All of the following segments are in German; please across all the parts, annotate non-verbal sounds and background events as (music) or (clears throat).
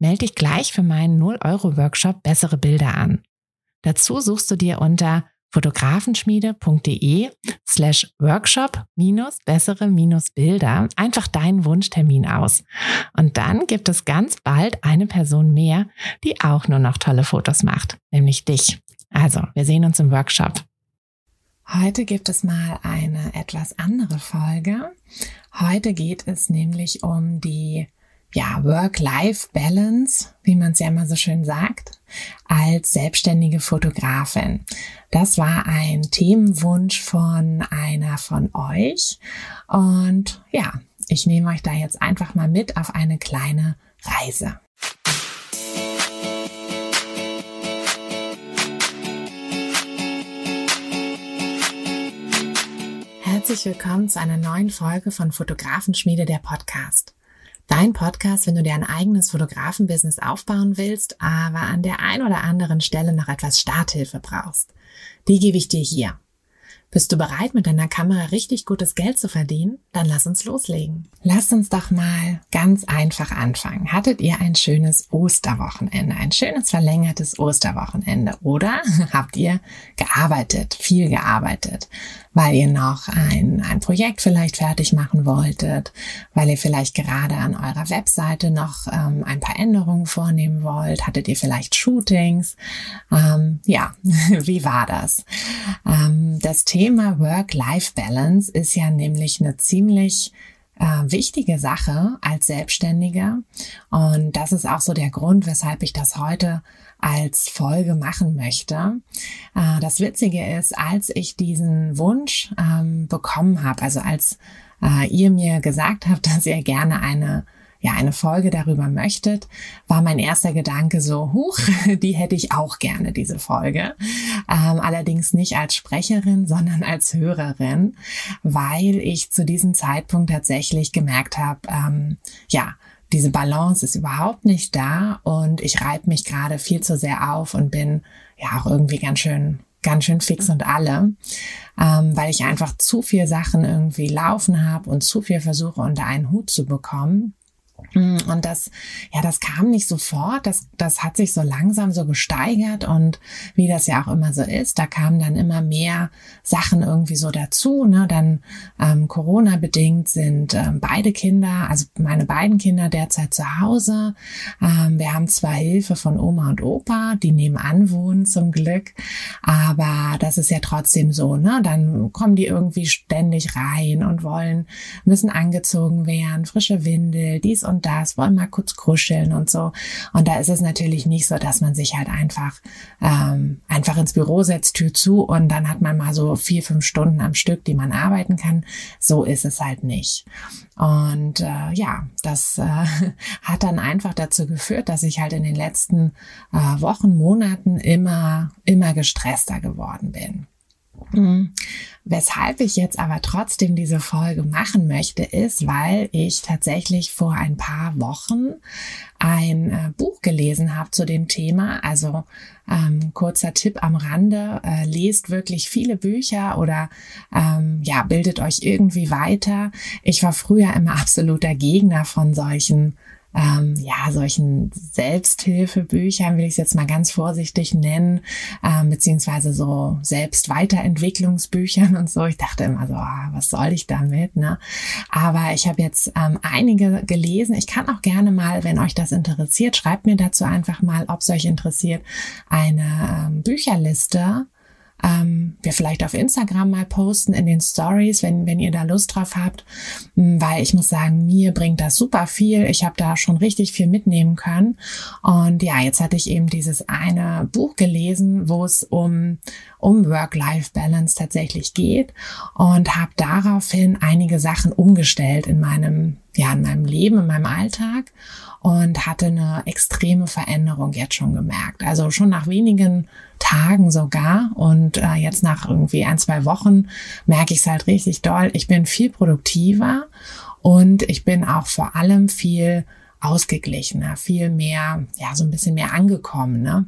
Melde dich gleich für meinen 0-Euro-Workshop Bessere Bilder an. Dazu suchst du dir unter fotografenschmiede.de slash workshop minus bessere minus Bilder einfach deinen Wunschtermin aus. Und dann gibt es ganz bald eine Person mehr, die auch nur noch tolle Fotos macht, nämlich dich. Also, wir sehen uns im Workshop. Heute gibt es mal eine etwas andere Folge. Heute geht es nämlich um die ja, Work-Life-Balance, wie man es ja immer so schön sagt, als selbstständige Fotografin. Das war ein Themenwunsch von einer von euch. Und ja, ich nehme euch da jetzt einfach mal mit auf eine kleine Reise. Herzlich willkommen zu einer neuen Folge von Fotografenschmiede der Podcast. Dein Podcast, wenn du dir ein eigenes Fotografenbusiness aufbauen willst, aber an der ein oder anderen Stelle noch etwas Starthilfe brauchst. Die gebe ich dir hier. Bist du bereit, mit deiner Kamera richtig gutes Geld zu verdienen? Dann lass uns loslegen. Lass uns doch mal ganz einfach anfangen. Hattet ihr ein schönes Osterwochenende, ein schönes verlängertes Osterwochenende oder (laughs) habt ihr gearbeitet, viel gearbeitet? weil ihr noch ein, ein Projekt vielleicht fertig machen wolltet, weil ihr vielleicht gerade an eurer Webseite noch ähm, ein paar Änderungen vornehmen wollt, hattet ihr vielleicht Shootings. Ähm, ja, (laughs) wie war das? Ähm, das Thema Work-Life-Balance ist ja nämlich eine ziemlich äh, wichtige Sache als Selbstständiger. Und das ist auch so der Grund, weshalb ich das heute als Folge machen möchte. Äh, das Witzige ist, als ich diesen Wunsch ähm, bekommen habe, also als äh, ihr mir gesagt habt, (laughs) dass ihr gerne eine ja, eine Folge darüber möchtet, war mein erster Gedanke so, huch, (laughs) die hätte ich auch gerne, diese Folge. Ähm, allerdings nicht als Sprecherin, sondern als Hörerin, weil ich zu diesem Zeitpunkt tatsächlich gemerkt habe, ähm, ja, diese Balance ist überhaupt nicht da und ich reibe mich gerade viel zu sehr auf und bin ja auch irgendwie ganz schön ganz schön fix und alle, ähm, weil ich einfach zu viel Sachen irgendwie laufen habe und zu viel versuche unter einen Hut zu bekommen. Mm, und das, ja, das kam nicht sofort, das, das hat sich so langsam so gesteigert und wie das ja auch immer so ist, da kamen dann immer mehr Sachen irgendwie so dazu. Ne? Dann ähm, Corona-bedingt sind ähm, beide Kinder, also meine beiden Kinder derzeit zu Hause. Ähm, wir haben zwar Hilfe von Oma und Opa, die nebenan wohnen zum Glück, aber das ist ja trotzdem so, ne? Dann kommen die irgendwie ständig rein und wollen, müssen angezogen werden, frische Windel, dies und das, wollen mal kurz kuscheln und so. Und da ist es natürlich nicht so, dass man sich halt einfach, ähm, einfach ins Büro setzt, Tür zu und dann hat man mal so vier, fünf Stunden am Stück, die man arbeiten kann. So ist es halt nicht. Und äh, ja, das äh, (laughs) hat dann einfach dazu geführt, dass ich halt in den letzten äh, Wochen, Monaten immer, immer gestresster geworden bin. Mhm. Weshalb ich jetzt aber trotzdem diese Folge machen möchte, ist, weil ich tatsächlich vor ein paar Wochen ein äh, Buch gelesen habe zu dem Thema. Also ähm, kurzer Tipp am Rande, äh, lest wirklich viele Bücher oder ähm, ja, bildet euch irgendwie weiter. Ich war früher immer (laughs) absoluter Gegner von solchen ähm, ja, solchen Selbsthilfebüchern, will ich es jetzt mal ganz vorsichtig nennen, ähm, beziehungsweise so Selbstweiterentwicklungsbüchern und so. Ich dachte immer so, ah, was soll ich damit, ne? Aber ich habe jetzt ähm, einige gelesen. Ich kann auch gerne mal, wenn euch das interessiert, schreibt mir dazu einfach mal, ob es euch interessiert, eine ähm, Bücherliste ähm, wir vielleicht auf Instagram mal posten in den Stories, wenn, wenn ihr da Lust drauf habt, hm, weil ich muss sagen, mir bringt das super viel. Ich habe da schon richtig viel mitnehmen können. Und ja, jetzt hatte ich eben dieses eine Buch gelesen, wo es um, um Work-Life-Balance tatsächlich geht und habe daraufhin einige Sachen umgestellt in meinem ja, in meinem Leben, in meinem Alltag und hatte eine extreme Veränderung jetzt schon gemerkt. Also schon nach wenigen Tagen sogar und äh, jetzt nach irgendwie ein, zwei Wochen merke ich es halt richtig doll. Ich bin viel produktiver und ich bin auch vor allem viel ausgeglichener, viel mehr, ja, so ein bisschen mehr angekommen, ne?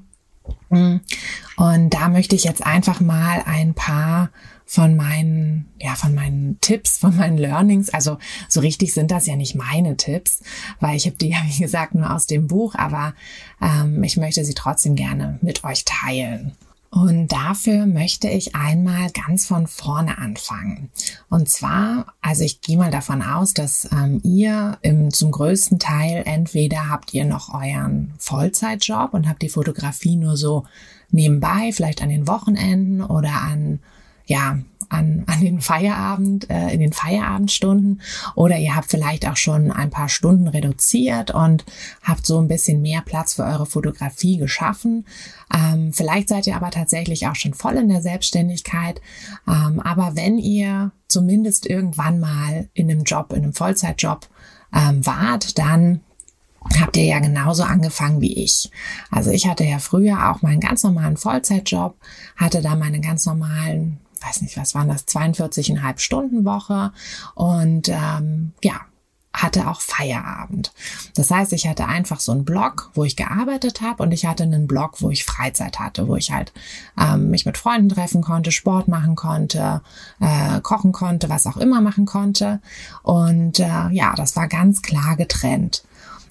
Und da möchte ich jetzt einfach mal ein paar von meinen, ja, von meinen Tipps, von meinen Learnings. Also so richtig sind das ja nicht meine Tipps, weil ich habe die ja, wie gesagt, nur aus dem Buch, aber ähm, ich möchte sie trotzdem gerne mit euch teilen. Und dafür möchte ich einmal ganz von vorne anfangen. Und zwar, also ich gehe mal davon aus, dass ähm, ihr im, zum größten Teil entweder habt ihr noch euren Vollzeitjob und habt die Fotografie nur so nebenbei, vielleicht an den Wochenenden oder an ja, an, an den Feierabend, äh, in den Feierabendstunden oder ihr habt vielleicht auch schon ein paar Stunden reduziert und habt so ein bisschen mehr Platz für eure Fotografie geschaffen. Ähm, vielleicht seid ihr aber tatsächlich auch schon voll in der Selbstständigkeit. Ähm, aber wenn ihr zumindest irgendwann mal in einem Job, in einem Vollzeitjob ähm, wart, dann habt ihr ja genauso angefangen wie ich. Also ich hatte ja früher auch meinen ganz normalen Vollzeitjob, hatte da meine ganz normalen weiß nicht, was waren das, 42,5 Stunden Woche und ähm, ja, hatte auch Feierabend. Das heißt, ich hatte einfach so einen Blog, wo ich gearbeitet habe und ich hatte einen Blog, wo ich Freizeit hatte, wo ich halt ähm, mich mit Freunden treffen konnte, Sport machen konnte, äh, kochen konnte, was auch immer machen konnte. Und äh, ja, das war ganz klar getrennt.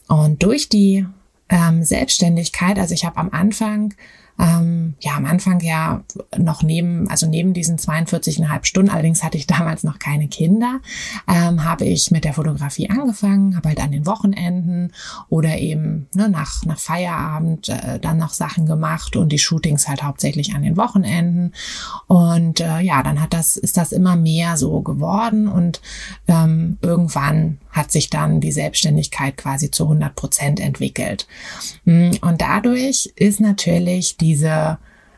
Und durch die ähm, Selbstständigkeit, also ich habe am Anfang ähm, ja am Anfang ja noch neben, also neben diesen 42,5 Stunden, allerdings hatte ich (laughs) damals noch keine Kinder, ähm, habe ich mit der Fotografie angefangen, habe halt an den Wochenenden oder eben ne, nach, nach Feierabend äh, dann noch Sachen gemacht und die Shootings halt hauptsächlich an den Wochenenden. Und äh, ja, dann hat das, ist das immer mehr so geworden und ähm, irgendwann hat sich dann die Selbstständigkeit quasi zu 100 Prozent entwickelt. Mm, und dadurch ist natürlich diese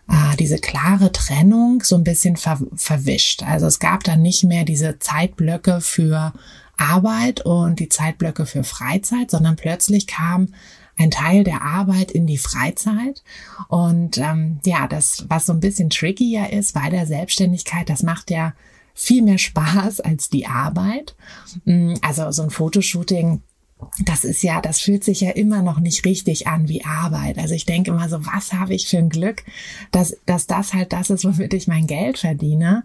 äh, diese klare Trennung so ein bisschen ver verwischt. Also es gab dann nicht mehr diese Zeitblöcke für Arbeit und die Zeitblöcke für Freizeit, sondern plötzlich kam ein Teil der Arbeit in die Freizeit. Und ähm, ja, das, was so ein bisschen trickier ist bei der Selbstständigkeit, das macht ja viel mehr Spaß als die Arbeit. Mm, also so ein Fotoshooting das ist ja, das fühlt sich ja immer noch nicht richtig an wie Arbeit. Also ich denke immer so, was habe ich für ein Glück, dass, dass das halt das ist, womit ich mein Geld verdiene.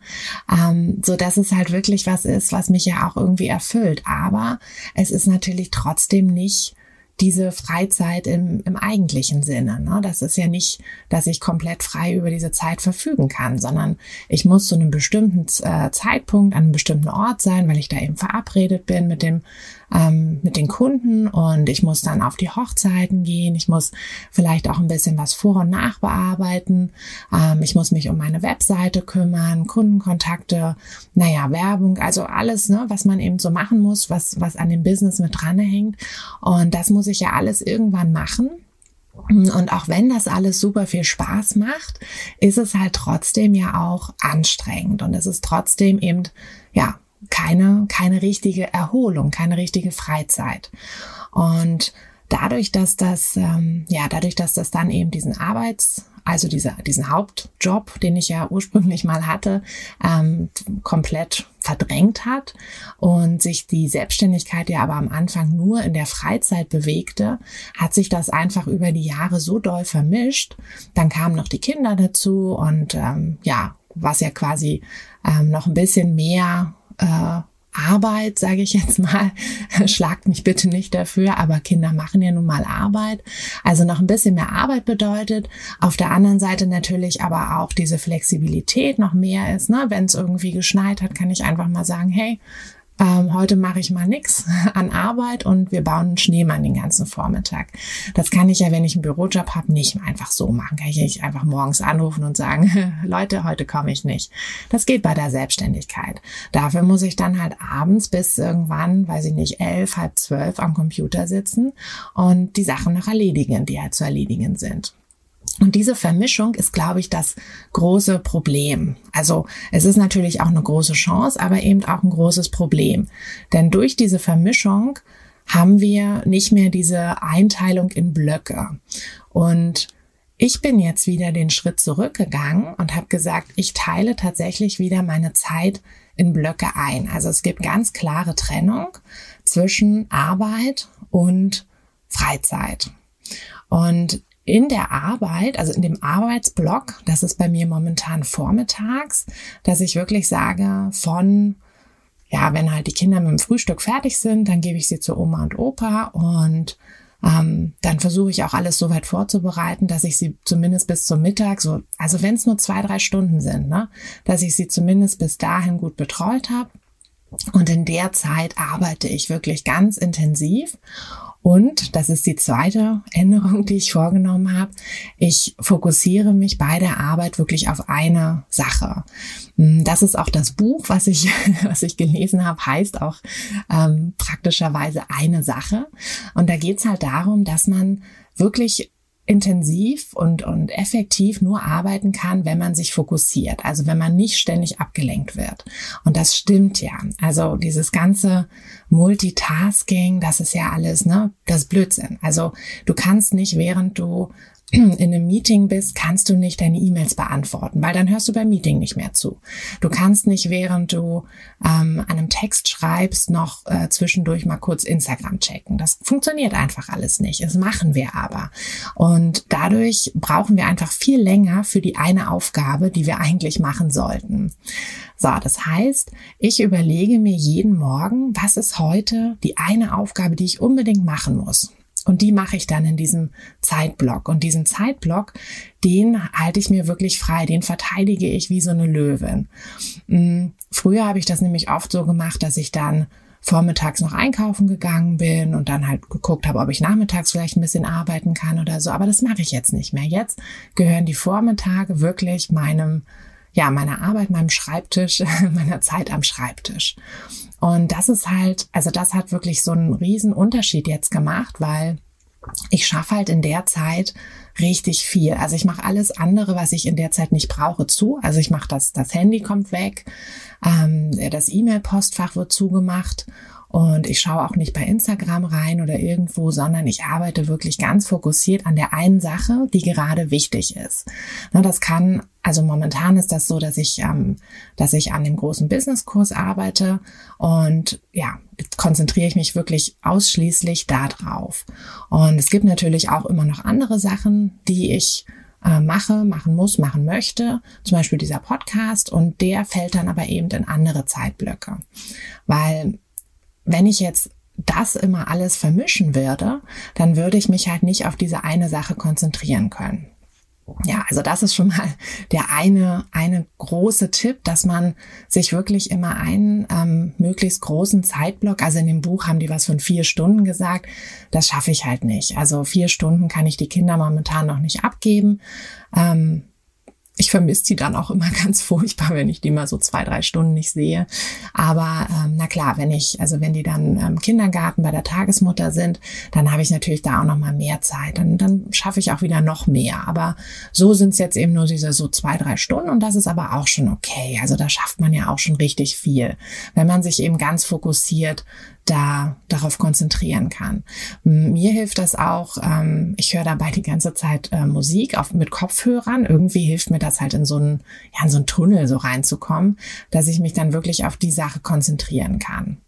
Ähm, so dass es halt wirklich was ist, was mich ja auch irgendwie erfüllt. Aber es ist natürlich trotzdem nicht diese Freizeit im, im eigentlichen Sinne. Ne? Das ist ja nicht, dass ich komplett frei über diese Zeit verfügen kann, sondern ich muss zu einem bestimmten äh, Zeitpunkt an einem bestimmten Ort sein, weil ich da eben verabredet bin mit dem ähm, mit den Kunden und ich muss dann auf die Hochzeiten gehen. Ich muss vielleicht auch ein bisschen was vor und nach bearbeiten. Ähm, ich muss mich um meine Webseite kümmern, Kundenkontakte, naja, Werbung, also alles, ne, was man eben so machen muss, was, was an dem Business mit dran hängt. Und das muss ich ja alles irgendwann machen. Und auch wenn das alles super viel Spaß macht, ist es halt trotzdem ja auch anstrengend und es ist trotzdem eben, ja, keine, keine richtige Erholung, keine richtige Freizeit. Und dadurch, dass das, ähm, ja, dadurch, dass das dann eben diesen Arbeits, also diese, diesen Hauptjob, den ich ja ursprünglich mal hatte, ähm, komplett verdrängt hat und sich die Selbstständigkeit ja aber am Anfang nur in der Freizeit bewegte, hat sich das einfach über die Jahre so doll vermischt. Dann kamen noch die Kinder dazu und ähm, ja, was ja quasi ähm, noch ein bisschen mehr äh, Arbeit, sage ich jetzt mal. (laughs) Schlagt mich bitte nicht dafür, aber Kinder machen ja nun mal Arbeit. Also noch ein bisschen mehr Arbeit bedeutet. Auf der anderen Seite natürlich aber auch diese Flexibilität noch mehr ist. Ne? Wenn es irgendwie geschneit hat, kann ich einfach mal sagen, hey, ähm, heute mache ich mal nix (laughs) an Arbeit und wir bauen einen Schneemann den ganzen Vormittag. Das kann ich ja, wenn ich einen Bürojob habe, nicht einfach so machen. Kann ich nicht einfach morgens anrufen und sagen, (laughs) Leute, heute komme ich nicht. Das geht bei der Selbstständigkeit. Dafür muss ich dann halt abends bis irgendwann, weiß ich nicht, elf, halb zwölf am Computer sitzen und die Sachen noch erledigen, die halt zu erledigen sind. Und diese Vermischung ist, glaube ich, das große Problem. Also es ist natürlich auch eine große Chance, aber eben auch ein großes Problem. Denn durch diese Vermischung haben wir nicht mehr diese Einteilung in Blöcke. Und ich bin jetzt wieder den Schritt zurückgegangen und habe gesagt, ich teile tatsächlich wieder meine Zeit in Blöcke ein. Also es gibt ganz klare Trennung zwischen Arbeit und Freizeit. Und in der Arbeit, also in dem Arbeitsblock, das ist bei mir momentan vormittags, dass ich wirklich sage, von, ja, wenn halt die Kinder mit dem Frühstück fertig sind, dann gebe ich sie zu Oma und Opa und ähm, dann versuche ich auch alles so weit vorzubereiten, dass ich sie zumindest bis zum Mittag, so, also wenn es nur zwei, drei Stunden sind, ne, dass ich sie zumindest bis dahin gut betreut habe. Und in der Zeit arbeite ich wirklich ganz intensiv und, das ist die zweite Änderung, die ich vorgenommen habe, ich fokussiere mich bei der Arbeit wirklich auf eine Sache. Hm, das ist auch das Buch, was ich, (laughs) was ich gelesen habe, heißt auch ähm, praktischerweise eine Sache. Und da geht's halt darum, dass man wirklich intensiv und, und effektiv nur arbeiten kann, wenn man sich fokussiert. Also wenn man nicht ständig abgelenkt wird. Und das stimmt ja. Also dieses ganze Multitasking, das ist ja alles, ne, das Blödsinn. Also du kannst nicht, während du (clears throat) in einem Meeting bist, kannst du nicht deine E-Mails beantworten, weil dann hörst du beim Meeting nicht mehr zu. Du kannst nicht, während du ähm, einem Text schreibst, noch äh, zwischendurch mal kurz Instagram checken. Das funktioniert einfach alles nicht. Das machen wir aber. Und dadurch brauchen wir einfach viel länger für die eine Aufgabe, die wir eigentlich machen sollten. So, das heißt, ich überlege mir jeden Morgen, was ist heute die eine Aufgabe, die ich unbedingt machen muss. Und die mache ich dann in diesem Zeitblock. Und diesen Zeitblock, den halte ich mir wirklich frei, den verteidige ich wie so eine Löwin. Mm, früher habe ich das nämlich oft so gemacht, dass ich dann vormittags noch einkaufen gegangen bin und dann halt geguckt habe, ob ich nachmittags vielleicht ein bisschen arbeiten kann oder so. Aber das mache ich jetzt nicht mehr. Jetzt gehören die Vormittage wirklich meinem ja, meiner Arbeit, meinem Schreibtisch, (laughs) meiner Zeit am Schreibtisch. Und das ist halt, also das hat wirklich so einen riesen Unterschied jetzt gemacht, weil ich schaffe halt in der Zeit richtig viel. Also ich mache alles andere, was ich in der Zeit nicht brauche, zu. Also ich mache das, das Handy kommt weg, ähm, das E-Mail-Postfach wird zugemacht und ich schaue auch nicht bei Instagram rein oder irgendwo, sondern ich arbeite wirklich ganz fokussiert an der einen Sache, die gerade wichtig ist. Das kann, also momentan ist das so, dass ich, ähm, dass ich an dem großen Businesskurs arbeite und ja, konzentriere ich mich wirklich ausschließlich darauf. Und es gibt natürlich auch immer noch andere Sachen, die ich äh, mache, machen muss, machen möchte. Zum Beispiel dieser Podcast und der fällt dann aber eben in andere Zeitblöcke. Weil wenn ich jetzt das immer alles vermischen würde, dann würde ich mich halt nicht auf diese eine Sache konzentrieren können. Ja, also das ist schon mal der eine, eine große Tipp, dass man sich wirklich immer einen ähm, möglichst großen Zeitblock, also in dem Buch haben die was von vier Stunden gesagt, das schaffe ich halt nicht. Also vier Stunden kann ich die Kinder momentan noch nicht abgeben. Ähm, ich vermisse die dann auch immer (laughs) ganz furchtbar, wenn ich die mal so zwei, drei Stunden nicht sehe. Aber ähm, na klar, wenn ich, also wenn die dann im Kindergarten bei der Tagesmutter sind, dann habe ich natürlich da auch noch mal mehr Zeit. Dann, dann schaffe ich auch wieder noch mehr. Aber so sind es jetzt eben nur diese so zwei, drei Stunden und das ist aber auch schon okay. Also da schafft man ja auch schon richtig viel, wenn man sich eben ganz fokussiert da darauf konzentrieren kann. Mir hilft das auch, ähm, ich höre dabei die ganze Zeit äh, Musik auf, mit Kopfhörern. Irgendwie hilft mir das halt in so einen, ja, so Tunnel so reinzukommen, dass ich mich dann wirklich auf die Sache konzentrieren kann.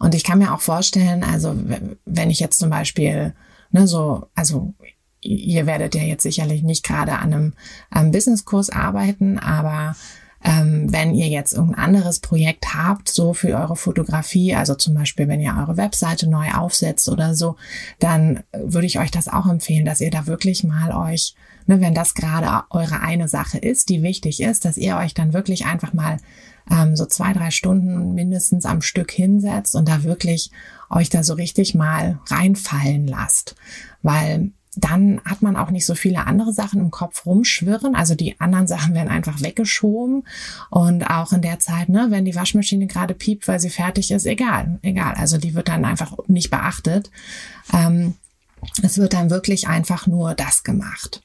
Und ich kann mir auch vorstellen, also wenn ich jetzt zum Beispiel, ne, so, also ihr werdet ja jetzt sicherlich nicht gerade an einem, einem Businesskurs arbeiten, aber ähm, wenn ihr jetzt irgendein anderes Projekt habt, so für eure Fotografie, also zum Beispiel, wenn ihr eure Webseite neu aufsetzt oder so, dann würde ich euch das auch empfehlen, dass ihr da wirklich mal euch, ne, wenn das gerade eure eine Sache ist, die wichtig ist, dass ihr euch dann wirklich einfach mal ähm, so zwei, drei Stunden mindestens am Stück hinsetzt und da wirklich euch da so richtig mal reinfallen lasst. Weil dann hat man auch nicht so viele andere Sachen im Kopf rumschwirren. Also die anderen Sachen werden einfach weggeschoben. Und auch in der Zeit, ne, wenn die Waschmaschine gerade piept, weil sie fertig ist, egal, egal. Also die wird dann einfach nicht beachtet. Ähm, Es wird dann wirklich einfach nur das gemacht.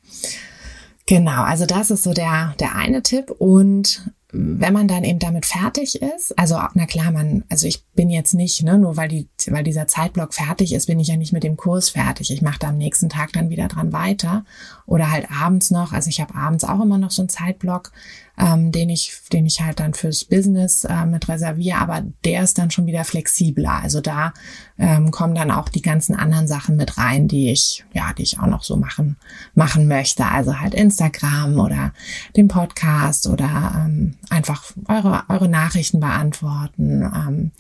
Genau, also das ist so der, der eine Tipp. Und wenn man dann eben damit fertig ist, also na klar, man, also ich bin jetzt nicht, ne, nur weil die, weil dieser Zeitblock fertig ist, bin ich ja nicht mit dem Kurs fertig. Ich mache da am nächsten Tag dann wieder dran weiter oder halt abends noch. Also ich habe abends auch immer noch so einen Zeitblock, ähm, den ich, den ich halt dann fürs Business äh, mit reserviere, aber der ist dann schon wieder flexibler. Also da ähm, kommen dann auch die ganzen anderen Sachen mit rein, die ich, ja, die ich auch noch so machen, machen möchte. Also halt Instagram oder den Podcast oder ähm, einfach eure, eure Nachrichten beantworten, ähm,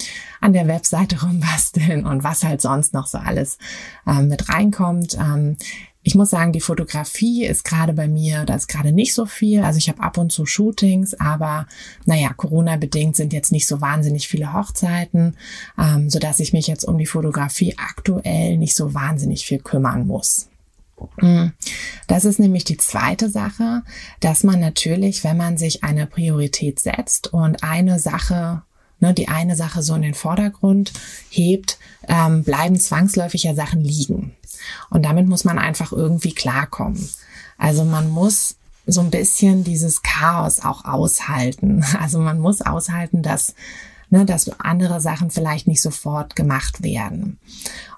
an der Webseite (laughs) rumbasteln und was halt sonst noch so alles ähm, mit reinkommt. Ähm, ich muss sagen, die Fotografie ist gerade bei mir, da ist gerade nicht so viel. Also ich habe ab und zu Shootings, aber naja, Corona-bedingt sind jetzt nicht so wahnsinnig viele Hochzeiten, ähm, sodass ich mich jetzt um die Fotografie aktuell nicht so wahnsinnig viel kümmern muss. Mm. Das ist nämlich die zweite Sache, dass man natürlich, wenn man sich eine Priorität setzt und eine Sache ne, die eine Sache so in den Vordergrund hebt, ähm, bleiben zwangsläufig ja Sachen liegen. Und damit muss man einfach irgendwie klarkommen. Also man muss so ein bisschen dieses Chaos auch aushalten. (laughs) Also man muss aushalten, dass, ne, dass andere Sachen vielleicht nicht sofort gemacht werden.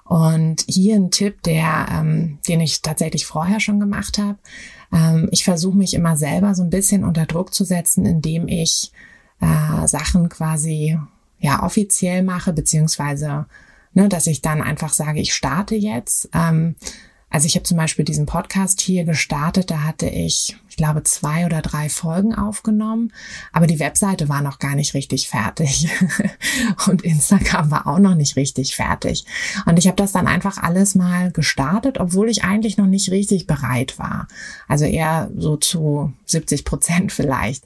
Und hier ein Tipp, der, ähm, den ich tatsächlich vorher schon gemacht habe. Ähm, ich versuche mich immer selber so ein bisschen unter Druck zu setzen, indem ich äh, Sachen quasi ja offiziell mache, beziehungsweise ne, dass ich dann einfach sage, ich starte jetzt. Ähm, also ich habe zum Beispiel diesen Podcast hier gestartet, da hatte ich glaube, zwei oder drei Folgen aufgenommen, aber die Webseite war noch gar nicht richtig fertig. (laughs) und Instagram war auch noch nicht richtig fertig. Und ich habe das dann einfach alles mal gestartet, obwohl ich eigentlich noch nicht richtig bereit war. Also eher so zu 70 Prozent (laughs) vielleicht.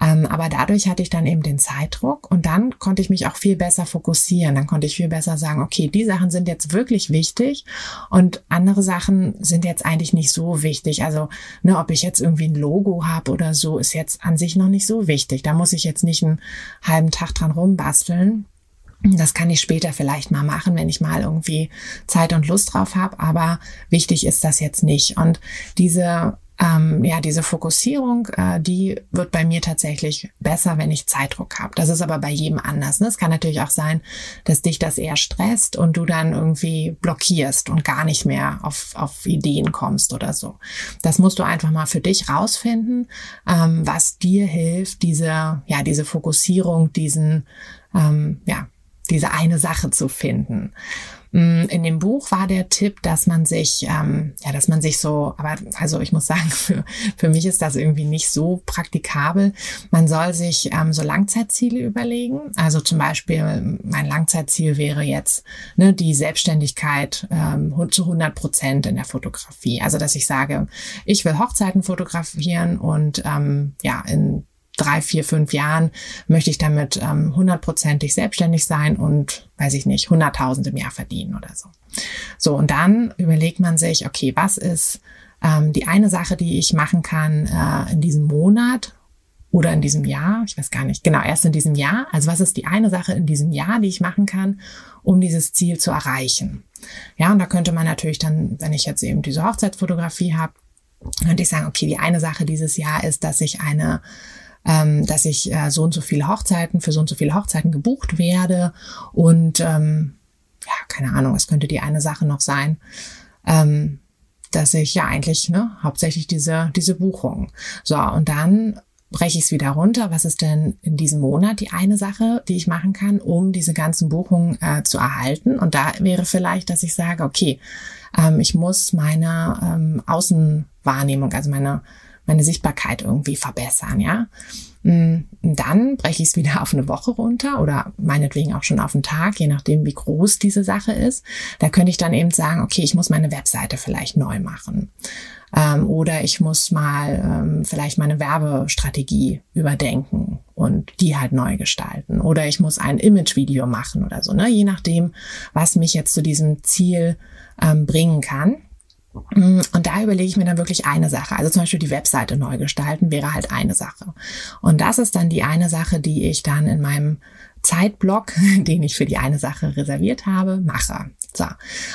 Ähm, aber dadurch hatte ich dann eben den Zeitdruck und dann konnte ich mich auch viel besser fokussieren. Dann konnte ich viel besser sagen, okay, die Sachen sind jetzt wirklich wichtig und andere Sachen sind jetzt eigentlich nicht so wichtig. Also, ne, ob ich jetzt irgendwie ein Logo habe oder so, ist jetzt an sich noch nicht so wichtig. Da muss ich jetzt nicht einen halben Tag dran rumbasteln. Das kann ich später vielleicht mal machen, wenn ich mal irgendwie Zeit und Lust drauf habe, aber wichtig ist das jetzt nicht. Und diese ähm, ja, diese Fokussierung, äh, die wird bei mir tatsächlich besser, wenn ich Zeitdruck habe. Das ist aber bei jedem anders. Ne? Es kann natürlich auch sein, dass dich das eher stresst und du dann irgendwie blockierst und gar nicht mehr auf, auf Ideen kommst oder so. Das musst du einfach mal für dich rausfinden, ähm, was dir hilft, diese, ja, diese Fokussierung, diesen, ähm, ja, diese eine Sache zu finden. Mm, in dem Buch war der Tipp, dass man sich, ähm, ja, dass man sich so, aber also ich muss sagen, (laughs) für, für mich ist das irgendwie nicht so praktikabel. Man soll sich ähm, so Langzeitziele überlegen. Also zum Beispiel, mein Langzeitziel wäre jetzt ne, die Selbstständigkeit ähm, zu 100 Prozent in der Fotografie. Also dass ich sage, ich will Hochzeiten fotografieren und ähm, ja, in drei, vier, fünf Jahren möchte ich damit ähm, hundertprozentig ähm, selbstständig sein und, weiß ich nicht, hunderttausend im Jahr verdienen oder so. So, und dann überlegt man sich, okay, was ist ähm, die eine Sache, die ich machen kann äh, in diesem Monat oder in diesem Jahr, ich weiß gar nicht, genau, erst in diesem Jahr. Also was ist die eine Sache in diesem Jahr, die ich machen kann, um dieses Ziel zu erreichen? Ja, und da könnte man natürlich dann, wenn ich jetzt eben diese Hochzeitsfotografie habe, könnte ich sagen, okay, die eine Sache dieses Jahr ist, dass ich eine ähm, dass ich äh, so und so viele Hochzeiten für so und so viele Hochzeiten gebucht werde und ähm, ja, keine Ahnung, es könnte die eine Sache noch sein, ähm, dass ich ja eigentlich ne, hauptsächlich diese diese Buchung. So und dann breche ich es wieder runter. Was ist denn in diesem Monat die eine Sache, die ich machen kann, um diese ganzen Buchungen äh, zu erhalten? Und da wäre vielleicht, dass ich sage, okay, ähm, ich muss meine ähm, Außenwahrnehmung, also meine meine Sichtbarkeit irgendwie verbessern, ja. Mm, dann breche ich es wieder auf eine Woche runter oder meinetwegen auch schon auf einen Tag, je nachdem, wie groß diese Sache ist. Da könnte ich dann eben sagen, okay, ich muss meine Webseite vielleicht neu machen. Ähm, oder ich muss mal ähm, vielleicht meine Werbestrategie überdenken und die halt neu gestalten. Oder ich muss ein Imagevideo machen oder so, ne? Je nachdem, was mich jetzt zu diesem Ziel ähm, bringen kann. Mm, und da überlege ich mir dann wirklich eine Sache. Also zum Beispiel die Webseite neu gestalten wäre halt eine Sache. Und das ist dann die eine Sache, die ich dann in meinem Zeitblock, (laughs) den ich für die eine Sache reserviert habe, mache. So.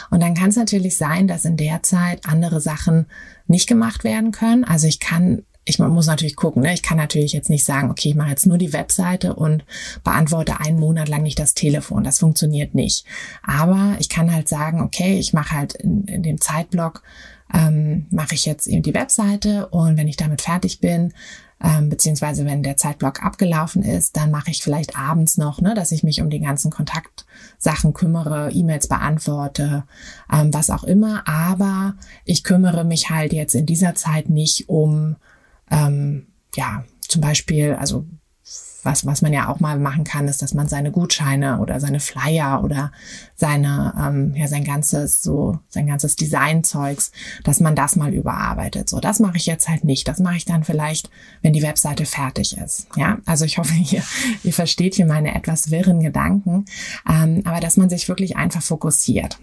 Und dann kann es natürlich sein, dass in der Zeit andere Sachen nicht gemacht werden können. Also ich kann ich muss natürlich gucken, ne? ich kann natürlich jetzt nicht sagen, okay, ich mache jetzt nur die Webseite und beantworte einen Monat lang nicht das Telefon. Das funktioniert nicht. Aber ich kann halt sagen, okay, ich mache halt in, in dem Zeitblock, ähm, mache ich jetzt eben die Webseite und wenn ich damit fertig bin, ähm, beziehungsweise wenn der Zeitblock abgelaufen ist, dann mache ich vielleicht abends noch, ne, dass ich mich um die ganzen Kontaktsachen kümmere, E-Mails beantworte, ähm, was auch immer. Aber ich kümmere mich halt jetzt in dieser Zeit nicht um, ähm, ja, zum Beispiel, also was, was man ja auch mal machen kann, ist, dass man seine Gutscheine oder seine Flyer oder seine, ähm, ja, sein ganzes, so, sein ganzes Designzeugs, dass man das mal überarbeitet. So, das mache ich jetzt halt nicht. Das mache ich dann vielleicht, wenn die Webseite fertig ist. Ja, also ich hoffe, (laughs) ihr, ihr versteht hier meine etwas wirren Gedanken, ähm, aber dass man sich wirklich einfach fokussiert.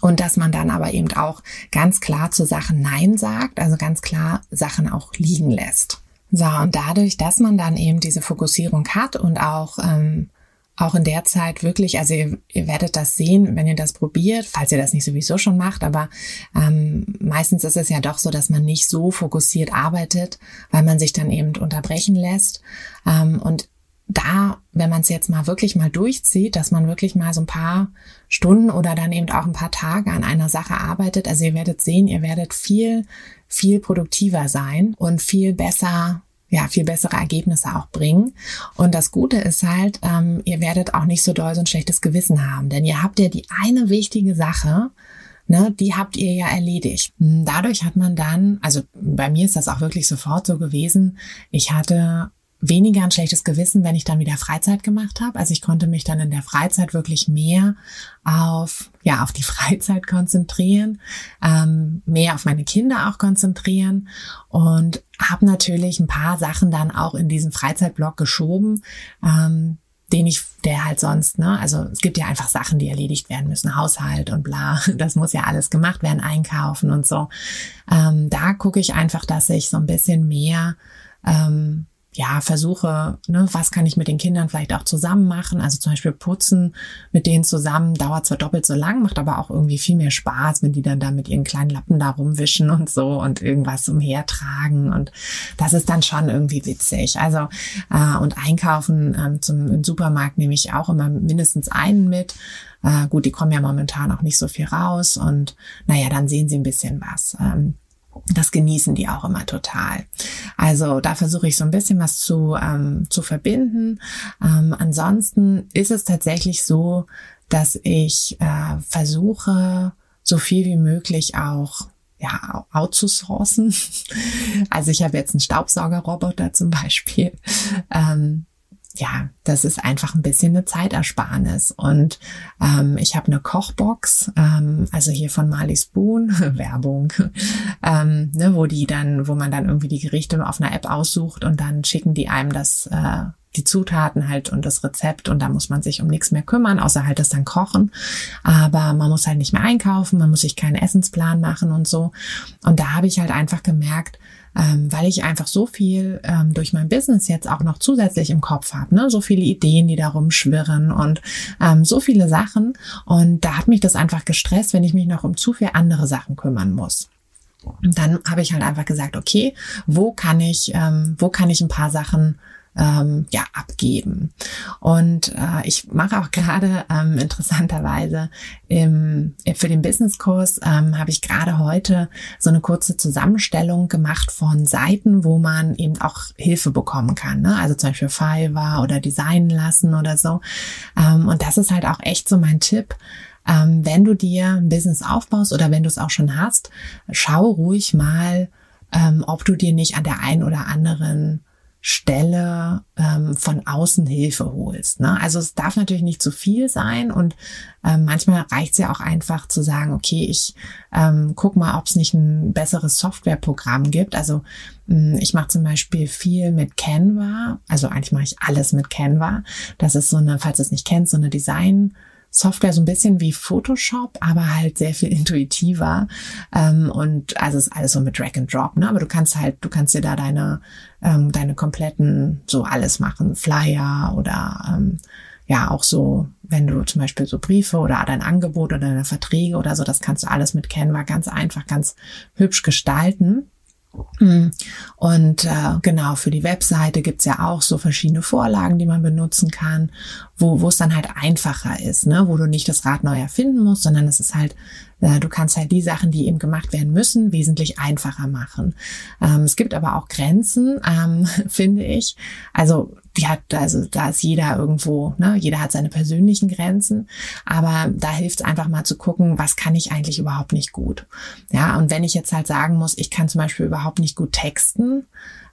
Und dass man dann aber eben auch ganz klar zu Sachen Nein sagt, also ganz klar Sachen auch liegen lässt. So, und dadurch, dass man dann eben diese Fokussierung hat und auch, ähm, auch in der Zeit wirklich, also ihr, ihr werdet das sehen, wenn ihr das probiert, falls ihr das nicht sowieso schon macht, aber ähm, meistens ist es ja doch so, dass man nicht so fokussiert arbeitet, weil man sich dann eben unterbrechen lässt. Ähm, und da, wenn man es jetzt mal wirklich mal durchzieht, dass man wirklich mal so ein paar Stunden oder dann eben auch ein paar Tage an einer Sache arbeitet, also ihr werdet sehen, ihr werdet viel, viel produktiver sein und viel besser ja, viel bessere Ergebnisse auch bringen. Und das Gute ist halt, ähm, ihr werdet auch nicht so doll so ein schlechtes Gewissen haben, denn ihr habt ja die eine wichtige Sache, ne, die habt ihr ja erledigt. Dadurch hat man dann, also bei mir ist das auch wirklich sofort so gewesen, ich hatte weniger ein schlechtes Gewissen, wenn ich dann wieder Freizeit gemacht habe. Also ich konnte mich dann in der Freizeit wirklich mehr auf ja auf die (laughs) Freizeit konzentrieren, ähm, mehr auf meine Kinder auch konzentrieren und habe natürlich ein paar Sachen dann auch in diesen Freizeitblock geschoben. Ähm, den ich, der halt sonst, ne, also es gibt ja einfach Sachen, die erledigt werden müssen, Haushalt und bla, (laughs) das muss ja alles gemacht werden, einkaufen und so. Ähm, da gucke ich einfach, dass ich so ein bisschen mehr ähm, ja, versuche, ne, was kann ich mit den Kindern vielleicht auch zusammen machen. Also zum Beispiel putzen mit denen zusammen dauert zwar doppelt so lang, macht aber auch irgendwie viel mehr Spaß, wenn die dann da mit ihren kleinen Lappen da rumwischen und so und irgendwas umhertragen. Und das ist dann schon irgendwie witzig. Also, äh, und einkaufen ähm, zum im Supermarkt nehme ich auch immer mindestens einen mit. Äh, gut, die kommen ja momentan auch nicht so viel raus und naja, dann sehen sie ein bisschen was. Ähm, das genießen die auch immer total. Also da versuche ich so ein bisschen was zu, ähm, zu verbinden. Ähm, ansonsten ist es tatsächlich so, dass ich äh, versuche, so viel wie möglich auch ja, outzusourcen. (laughs) Also ich habe jetzt einen Staubsaugerroboter zum Beispiel. Ähm, ja, das ist einfach ein bisschen eine Zeitersparnis. Und ähm, ich habe eine Kochbox, ähm, also hier von Marley Spoon, (laughs) Werbung, ähm, ne, wo die dann, wo man dann irgendwie die Gerichte auf einer App aussucht und dann schicken die einem das äh, die Zutaten halt und das Rezept und da muss man sich um nichts mehr kümmern, außer halt das dann kochen. Aber man muss halt nicht mehr einkaufen, man muss sich keinen Essensplan machen und so. Und da habe ich halt einfach gemerkt, ähm, weil ich einfach so viel ähm, durch mein Business jetzt auch noch zusätzlich im Kopf habe, ne? so viele Ideen, die da rumschwirren und ähm, so viele Sachen. Und da hat mich das einfach gestresst, wenn ich mich noch um zu viel andere Sachen kümmern muss. Und dann habe ich halt einfach gesagt, okay, wo kann ich, ähm, wo kann ich ein paar Sachen ähm, ja abgeben. Und äh, ich mache auch gerade ähm, (laughs) interessanterweise im, für den Businesskurs ähm, habe ich gerade heute so eine kurze Zusammenstellung gemacht von Seiten, wo man eben auch Hilfe bekommen kann. Ne? Also zum Beispiel Fiverr oder designen lassen oder so. Ähm, und das ist halt auch echt so mein Tipp. Ähm, wenn du dir ein Business aufbaust oder wenn du es auch schon hast, schau ruhig mal, ähm, ob du dir nicht an der einen oder anderen Stelle ähm, von außen Hilfe holst. Ne? Also es darf natürlich nicht zu viel sein und ähm, manchmal reicht es ja auch einfach zu sagen, okay, ich ähm, guck mal, ob es nicht ein besseres Softwareprogramm gibt. Also mh, hm, ich mache zum Beispiel viel mit Canva, also eigentlich mache ich alles mit Canva. Das ist so eine, falls du es nicht kennst, so eine Design- Software so ein bisschen wie Photoshop, aber halt sehr viel intuitiver. Ähm, und also ist alles so mit Drag and Drop, ne? Aber du kannst halt, du kannst dir da deine, ähm, deine kompletten, so alles machen, Flyer oder ähm, ja auch so, wenn du zum Beispiel so Briefe oder dein Angebot oder deine Verträge oder so, das kannst du alles mit Canva ganz einfach, ganz hübsch gestalten. Mm. Und äh, genau, für die Webseite gibt's ja auch so verschiedene Vorlagen, die man benutzen kann, wo wo es dann halt einfacher ist, ne? wo du nicht das Rad neu erfinden musst, sondern es ist halt, äh, du kannst halt die Sachen, die eben gemacht werden müssen, wesentlich einfacher machen. Ähm, es gibt aber auch Grenzen, ähm, (laughs) finde ich. Also die hat, also da ist jeder irgendwo, ne, jeder hat seine persönlichen Grenzen, aber da hilft es einfach mal zu gucken, was kann ich eigentlich überhaupt nicht gut. Ja, und wenn ich jetzt halt sagen muss, ich kann zum Beispiel überhaupt nicht gut texten,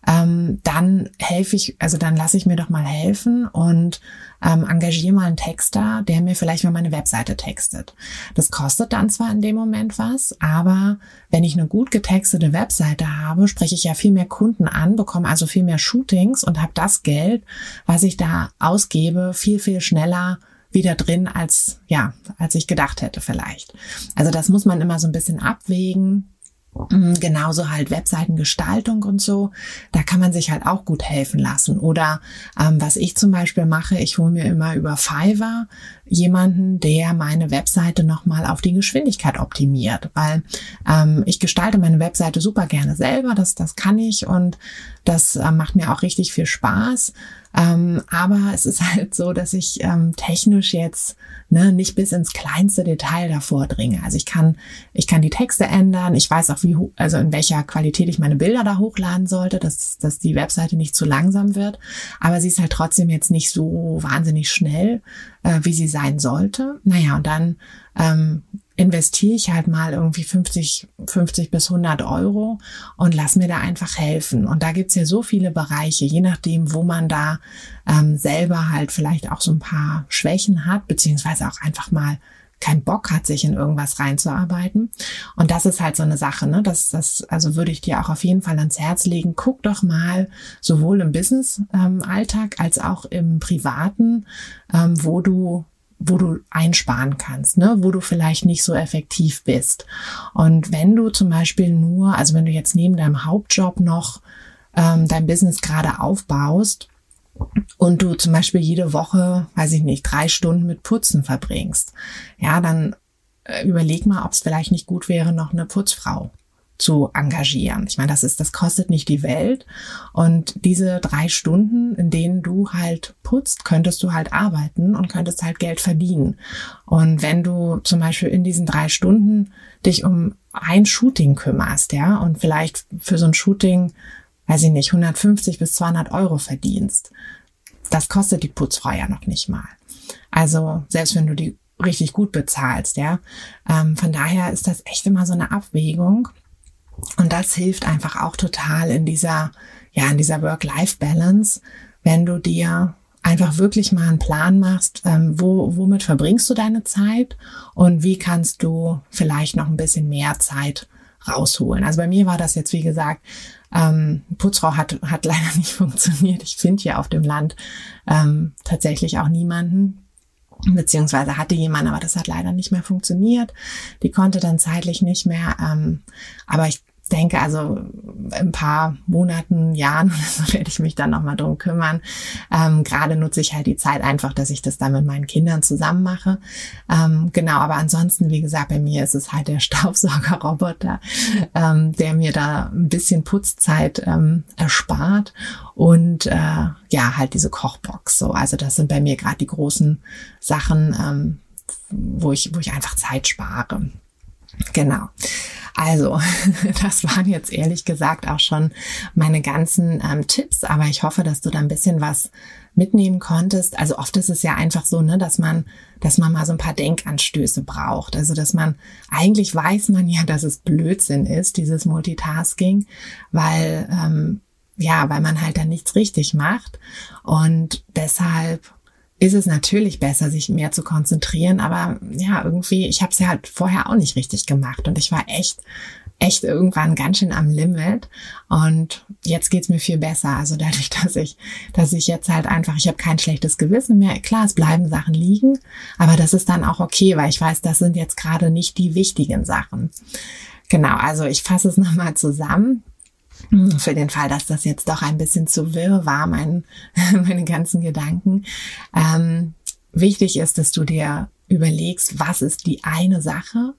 ähm, dann helfe ich, also dann lasse ich mir doch mal helfen und ähm, engagiere mal einen Texter, der mir vielleicht mal meine Webseite textet. Das kostet dann zwar in dem Moment was, aber wenn ich eine gut getextete Webseite habe, spreche ich ja viel mehr Kunden an, bekomme also viel mehr Shootings und habe das Geld, was ich da ausgebe, viel, viel schneller wieder drin, als, ja, als ich gedacht hätte vielleicht. Also das muss man immer so ein bisschen abwägen. Mm, genauso halt Webseitengestaltung und so. Da kann man sich halt auch gut helfen lassen. Oder ähm, was ich zum Beispiel mache, ich hole mir immer über Fiverr jemanden, der meine Webseite nochmal auf die Geschwindigkeit optimiert. Weil ähm, ich gestalte meine Webseite super gerne selber, das, das kann ich und das äh, macht mir auch richtig viel Spaß. Ähm, aber es ist halt so, dass ich ähm, technisch jetzt ne, nicht bis ins kleinste Detail davor dringe. Also ich kann, ich kann die Texte ändern. Ich weiß auch, wie, also in welcher Qualität ich meine Bilder da hochladen sollte, dass, dass die Webseite nicht zu langsam wird. Aber sie ist halt trotzdem jetzt nicht so wahnsinnig schnell, äh, wie sie sein sollte. Naja, und dann ähm, investiere ich halt mal irgendwie 50, 50 bis 100 Euro und lass mir da einfach helfen. Und da gibt's ja so viele Bereiche, je nachdem, wo man da ähm, selber halt vielleicht auch so ein paar Schwächen hat, beziehungsweise auch einfach mal keinen Bock hat, sich in irgendwas reinzuarbeiten. Und das ist halt so eine Sache, ne? Das, das, also würde ich dir auch auf jeden Fall ans Herz legen. Guck doch mal sowohl im Business-Alltag ähm, als auch im Privaten, ähm, wo du wo du einsparen kannst, ne? wo du vielleicht nicht so effektiv bist. Und wenn du zum Beispiel nur, also wenn du jetzt neben deinem Hauptjob noch ähm, dein Business gerade aufbaust und du zum Beispiel jede Woche, weiß ich nicht, drei Stunden mit Putzen verbringst, ja, dann äh, überleg mal, ob es vielleicht nicht gut wäre, noch eine Putzfrau zu engagieren. Ich meine, das ist, das kostet nicht die Welt. Und diese drei Stunden, in denen du halt putzt, könntest du halt arbeiten und könntest halt Geld verdienen. Und wenn du zum Beispiel in diesen drei Stunden dich um ein Shooting kümmerst, ja, und vielleicht für so ein Shooting, weiß ich nicht, 150 bis 200 Euro verdienst, das kostet die Putzfrau ja noch nicht mal. Also selbst wenn du die richtig gut bezahlst, ja. Ähm, von daher ist das echt immer so eine Abwägung. Und das hilft einfach auch total in dieser, ja, in dieser Work-Life-Balance, wenn du dir einfach wirklich mal einen Plan machst, ähm, wo, womit verbringst du deine Zeit und wie kannst du vielleicht noch ein bisschen mehr Zeit rausholen. Also bei mir war das jetzt, wie gesagt, ähm, Putzfrau hat, hat (laughs) leider nicht funktioniert. Ich finde hier auf dem Land ähm, tatsächlich auch niemanden, beziehungsweise hatte jemand, aber das hat leider nicht mehr funktioniert. Die konnte dann zeitlich nicht mehr. Ähm, aber ich denke, also ein paar Monaten, Jahren (laughs) so werde ich mich dann nochmal drum kümmern. Ähm, Gerade nutze ich halt die Zeit einfach, dass ich das dann mit meinen Kindern zusammen mache. Ähm, genau, aber ansonsten, wie gesagt, bei mir ist es halt der (laughs) Staubsaugerroboter, ähm, der mir da ein bisschen Putzzeit ähm, erspart und äh, ja, halt diese Kochbox. So, also das sind bei mir gerade die großen Sachen, ähm, wo ich, wo ich einfach Zeit spare. Genau. Also, (laughs) das waren jetzt ehrlich gesagt auch schon meine ganzen ähm, Tipps, aber ich hoffe, dass du da ein bisschen was mitnehmen konntest. Also oft ist es ja einfach so, ne, dass man, dass man mal so ein paar Denkanstöße braucht. Also, dass man, eigentlich weiß man ja, dass es Blödsinn ist, dieses Multitasking, weil, ähm, ja, weil man halt dann nichts richtig macht. Und deshalb ist es natürlich besser, sich mehr zu konzentrieren. Aber ja, irgendwie, ich habe es ja halt vorher auch nicht richtig gemacht und ich war echt, echt irgendwann ganz schön am Limit. Und jetzt geht's mir viel besser. Also dadurch, (laughs) dass ich, dass ich jetzt halt einfach, ich habe kein schlechtes Gewissen mehr. Klar, es bleiben Sachen liegen, aber das ist dann auch okay, weil ich weiß, das sind jetzt gerade nicht die wichtigen Sachen. Genau, also ich fasse es (laughs) nochmal zusammen. Für den Fall, dass das jetzt doch ein bisschen zu wirr war, mein, (laughs) meine ganzen Gedanken. Ähm, wichtig ist, dass du dir überlegst, was ist die eine Sache,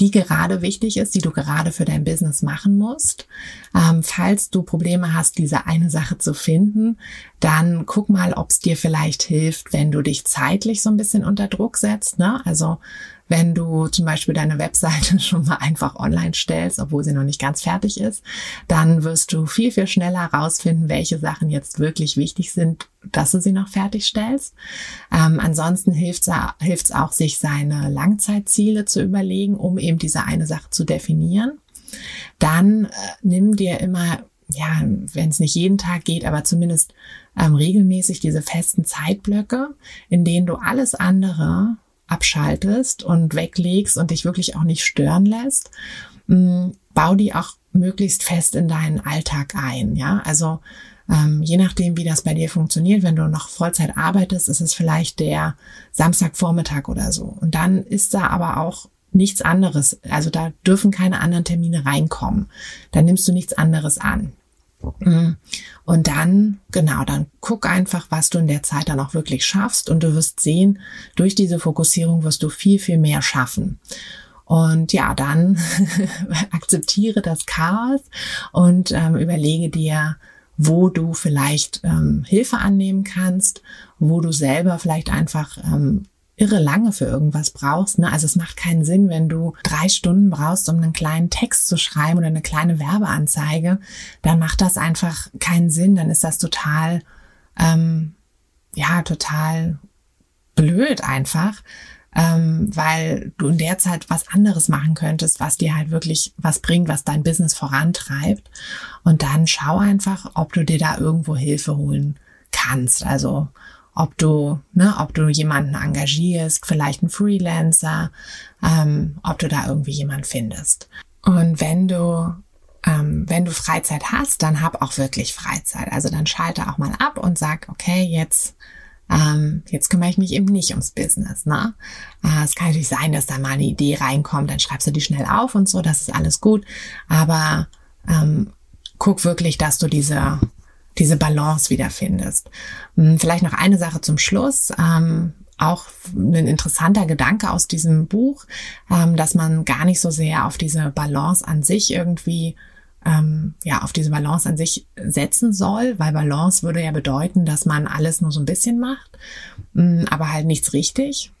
die gerade wichtig ist, die du gerade für dein Business machen musst. Ähm, falls du Probleme hast, diese eine Sache zu finden, dann guck mal, ob es dir vielleicht hilft, wenn du dich zeitlich so ein bisschen unter Druck setzt. Ne? Also wenn du zum Beispiel deine Webseite (laughs) schon mal einfach online stellst, obwohl sie noch nicht ganz fertig ist, dann wirst du viel, viel schneller herausfinden, welche Sachen jetzt wirklich wichtig sind, dass du sie noch fertigstellst. Ähm, ansonsten hilft es auch, sich seine Langzeitziele zu überlegen, um eben diese eine Sache zu definieren. Dann äh, nimm dir immer ja, wenn es nicht jeden Tag geht, aber zumindest ähm, regelmäßig diese festen Zeitblöcke, in denen du alles andere abschaltest und weglegst und dich wirklich auch nicht stören lässt, mm, bau die auch möglichst fest in deinen Alltag ein. Ja, also ähm, je nachdem, wie das bei dir funktioniert, wenn du noch Vollzeit arbeitest, ist es vielleicht der Samstagvormittag oder so. Und dann ist da aber auch nichts anderes. Also da dürfen keine anderen Termine reinkommen. Dann nimmst du nichts anderes an. Mhm. Und dann, genau, dann guck einfach, was du in der Zeit dann auch wirklich schaffst und du wirst sehen, durch diese Fokussierung wirst du viel, viel mehr schaffen. Und ja, dann (laughs) akzeptiere das Chaos und ähm, überlege dir, wo du vielleicht ähm, Hilfe annehmen kannst, wo du selber vielleicht einfach ähm, irre lange für irgendwas brauchst. Ne? Also es macht keinen Sinn, wenn du drei Stunden brauchst, um einen kleinen Text zu schreiben oder eine kleine Werbeanzeige, dann macht das einfach keinen Sinn. Dann ist das total, ähm, ja, total blöd einfach, ähm, weil du in der Zeit was anderes machen könntest, was dir halt wirklich was bringt, was dein Business vorantreibt. Und dann schau einfach, ob du dir da irgendwo Hilfe holen kannst. Also ob du, ne, ob du jemanden engagierst, vielleicht einen Freelancer, ähm, ob du da irgendwie jemand findest. Und wenn du ähm, wenn du Freizeit hast, dann hab auch wirklich Freizeit. Also dann schalte auch mal ab und sag, okay, jetzt ähm, jetzt kümmere ich mich eben nicht ums Business. Ne? Äh, es kann natürlich sein, dass da mal eine Idee reinkommt, dann schreibst du die schnell auf und so, das ist alles gut. Aber ähm, guck wirklich, dass du diese diese Balance wiederfindest. Hm, vielleicht noch eine Sache zum Schluss. Ähm, auch ein interessanter Gedanke aus diesem Buch, ähm, dass man gar nicht so sehr auf diese Balance an sich irgendwie ähm, ja auf diese Balance an sich setzen soll, weil Balance würde ja bedeuten, dass man alles nur so ein bisschen macht, hm, aber halt nichts richtig.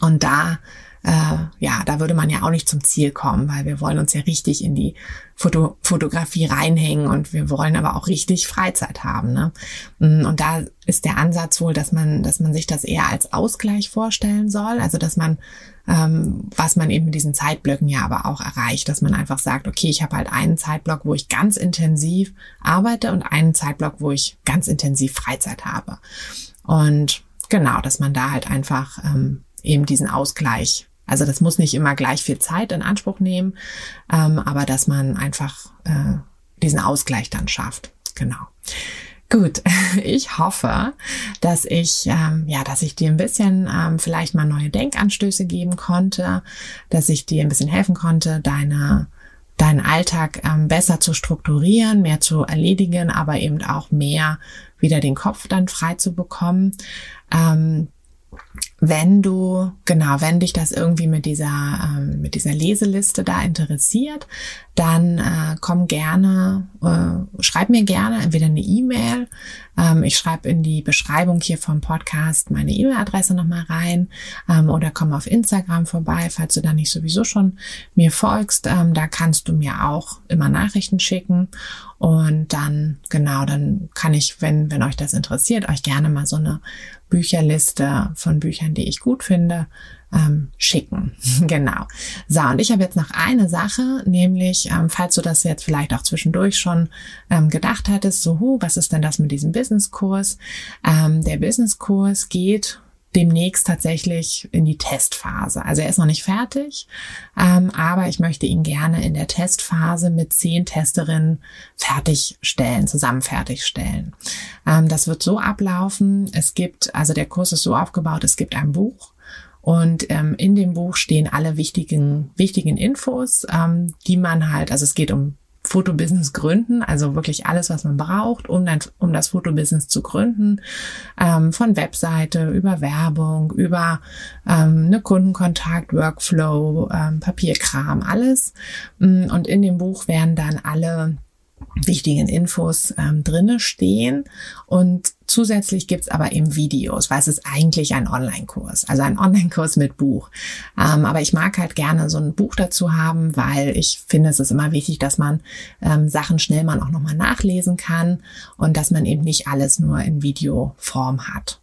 Und da äh, ja, da würde man ja auch nicht zum Ziel kommen, weil wir wollen uns ja richtig in die Foto Fotografie reinhängen und wir wollen aber auch richtig Freizeit haben. Ne? Mm, und da ist der Ansatz wohl, dass man, dass man sich das eher als Ausgleich vorstellen soll, also dass man ähm, was man eben mit diesen Zeitblöcken ja aber auch erreicht, dass man einfach sagt, okay, ich habe halt einen Zeitblock, wo ich ganz intensiv arbeite und einen Zeitblock, wo ich ganz intensiv Freizeit habe. Und genau, dass man da halt einfach ähm, eben diesen Ausgleich also das muss nicht immer gleich viel Zeit in Anspruch nehmen, ähm, aber dass man einfach äh, diesen Ausgleich dann schafft. Genau. Gut, (laughs) ich hoffe, dass ich ähm, ja, dass ich dir ein bisschen ähm, vielleicht mal neue Denkanstöße geben konnte, dass ich dir ein bisschen helfen konnte, deine deinen Alltag ähm, besser zu strukturieren, mehr zu erledigen, aber eben auch mehr wieder den Kopf dann frei zu bekommen. Ähm, wenn du, genau, wenn dich das irgendwie mit dieser, ähm, mit dieser Leseliste da interessiert, dann äh, komm gerne, äh, schreib mir gerne entweder eine E-Mail. Ähm, ich schreibe in die Beschreibung hier vom Podcast meine E-Mail-Adresse nochmal rein ähm, oder komm auf Instagram vorbei, falls du da nicht sowieso schon mir folgst. Ähm, da kannst du mir auch immer Nachrichten schicken und dann, genau, dann kann ich, wenn, wenn euch das interessiert, euch gerne mal so eine Bücherliste von Büchern, die ich gut finde, ähm, schicken. (laughs) genau. So, und ich habe jetzt noch eine Sache, nämlich, ähm, falls du das jetzt vielleicht auch zwischendurch schon ähm, gedacht hattest, so, hu, was ist denn das mit diesem Businesskurs? Ähm, der Businesskurs geht demnächst tatsächlich in die Testphase. Also er ist noch nicht fertig, ähm, aber ich möchte ihn gerne in der Testphase mit zehn Testerinnen fertigstellen, zusammen fertigstellen. Ähm, das wird so ablaufen. Es gibt, also der Kurs ist so aufgebaut, es gibt ein Buch. Und ähm, in dem Buch stehen alle wichtigen, wichtigen Infos, ähm, die man halt, also es geht um Fotobusiness gründen, also wirklich alles, was man braucht, um dann, um das Fotobusiness zu gründen, ähm, von Webseite über Werbung, über ähm, eine Kundenkontakt, Workflow, ähm, Papierkram, alles. Mm, und in dem Buch werden dann alle wichtigen Infos ähm, drinne stehen und zusätzlich gibt's aber eben Videos, weil es ist eigentlich ein Online-Kurs, also ein Online-Kurs mit Buch. Ähm, aber ich mag halt gerne so ein Buch dazu haben, weil ich finde, es ist immer wichtig, dass man ähm, Sachen schnell mal auch nochmal nachlesen kann und dass man eben nicht alles nur in Videoform hat.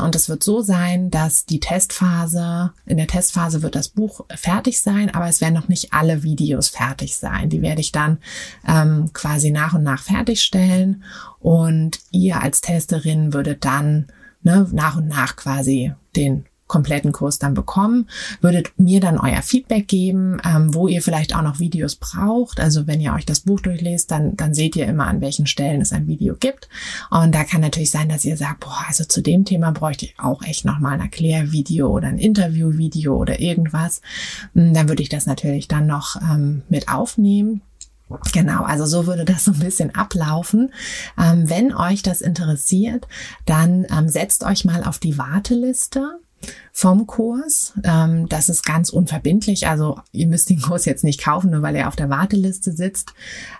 Und es wird so sein, dass die Testphase, in der Testphase wird das Buch fertig sein, aber es werden noch nicht alle Videos fertig sein. Die werde ich dann ähm, quasi nach und nach fertigstellen und ihr als Testerin würdet dann ne, nach und nach quasi den kompletten Kurs dann bekommen, würdet mir dann euer Feedback geben, ähm, wo ihr vielleicht auch noch Videos braucht. Also wenn ihr euch das Buch durchlest, dann, dann seht ihr immer, an welchen Stellen es ein Video gibt. Und da kann natürlich sein, dass ihr sagt, boah, also zu dem Thema bräuchte ich auch echt nochmal ein Erklärvideo oder ein Interviewvideo oder irgendwas. Hm, dann würde ich das natürlich dann noch ähm, mit aufnehmen. Genau, also so würde das so ein bisschen ablaufen. Ähm, wenn euch das interessiert, dann ähm, setzt euch mal auf die Warteliste vom Kurs. Ähm, das ist ganz unverbindlich. Also ihr müsst den Kurs jetzt nicht kaufen, nur weil er auf der Warteliste sitzt,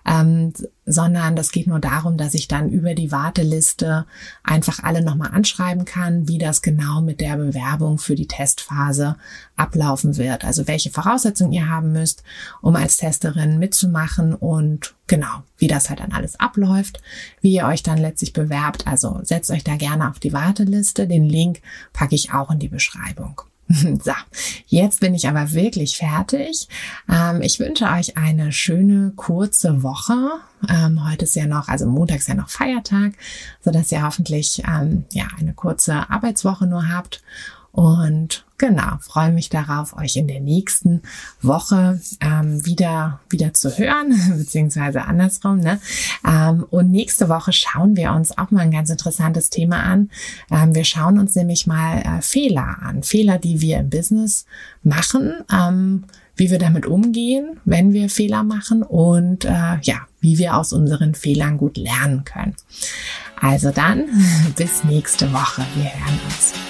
ähm, sondern das geht nur darum, dass ich dann über die Warteliste einfach alle nochmal anschreiben kann, wie das genau mit der Bewerbung für die Testphase ablaufen wird. Also welche Voraussetzungen ihr haben müsst, um als Testerin mitzumachen und genau, wie das halt dann alles abläuft, wie ihr euch dann letztlich bewerbt. Also setzt euch da gerne auf die Warteliste. Den Link packe ich auch in die Beschreibung. (laughs) So, jetzt bin ich aber wirklich fertig. Ähm, ich wünsche euch eine schöne, kurze Woche. Ähm, heute ist ja noch, also Montag ist ja noch Feiertag, so dass ihr hoffentlich ähm, ja eine kurze Arbeitswoche nur habt und genau, freue mich darauf, euch in der nächsten Woche ähm, wieder, wieder zu hören, (laughs) beziehungsweise andersrum. Ne? Ähm, und nächste Woche schauen wir uns auch mal ein ganz interessantes Thema an. Ähm, wir schauen uns nämlich mal äh, Fehler an. Fehler, die wir im Business machen, ähm, wie wir damit umgehen, wenn wir Fehler machen und äh, ja, wie wir aus unseren Fehlern gut lernen können. Also dann, (laughs) bis nächste Woche. Wir hören uns.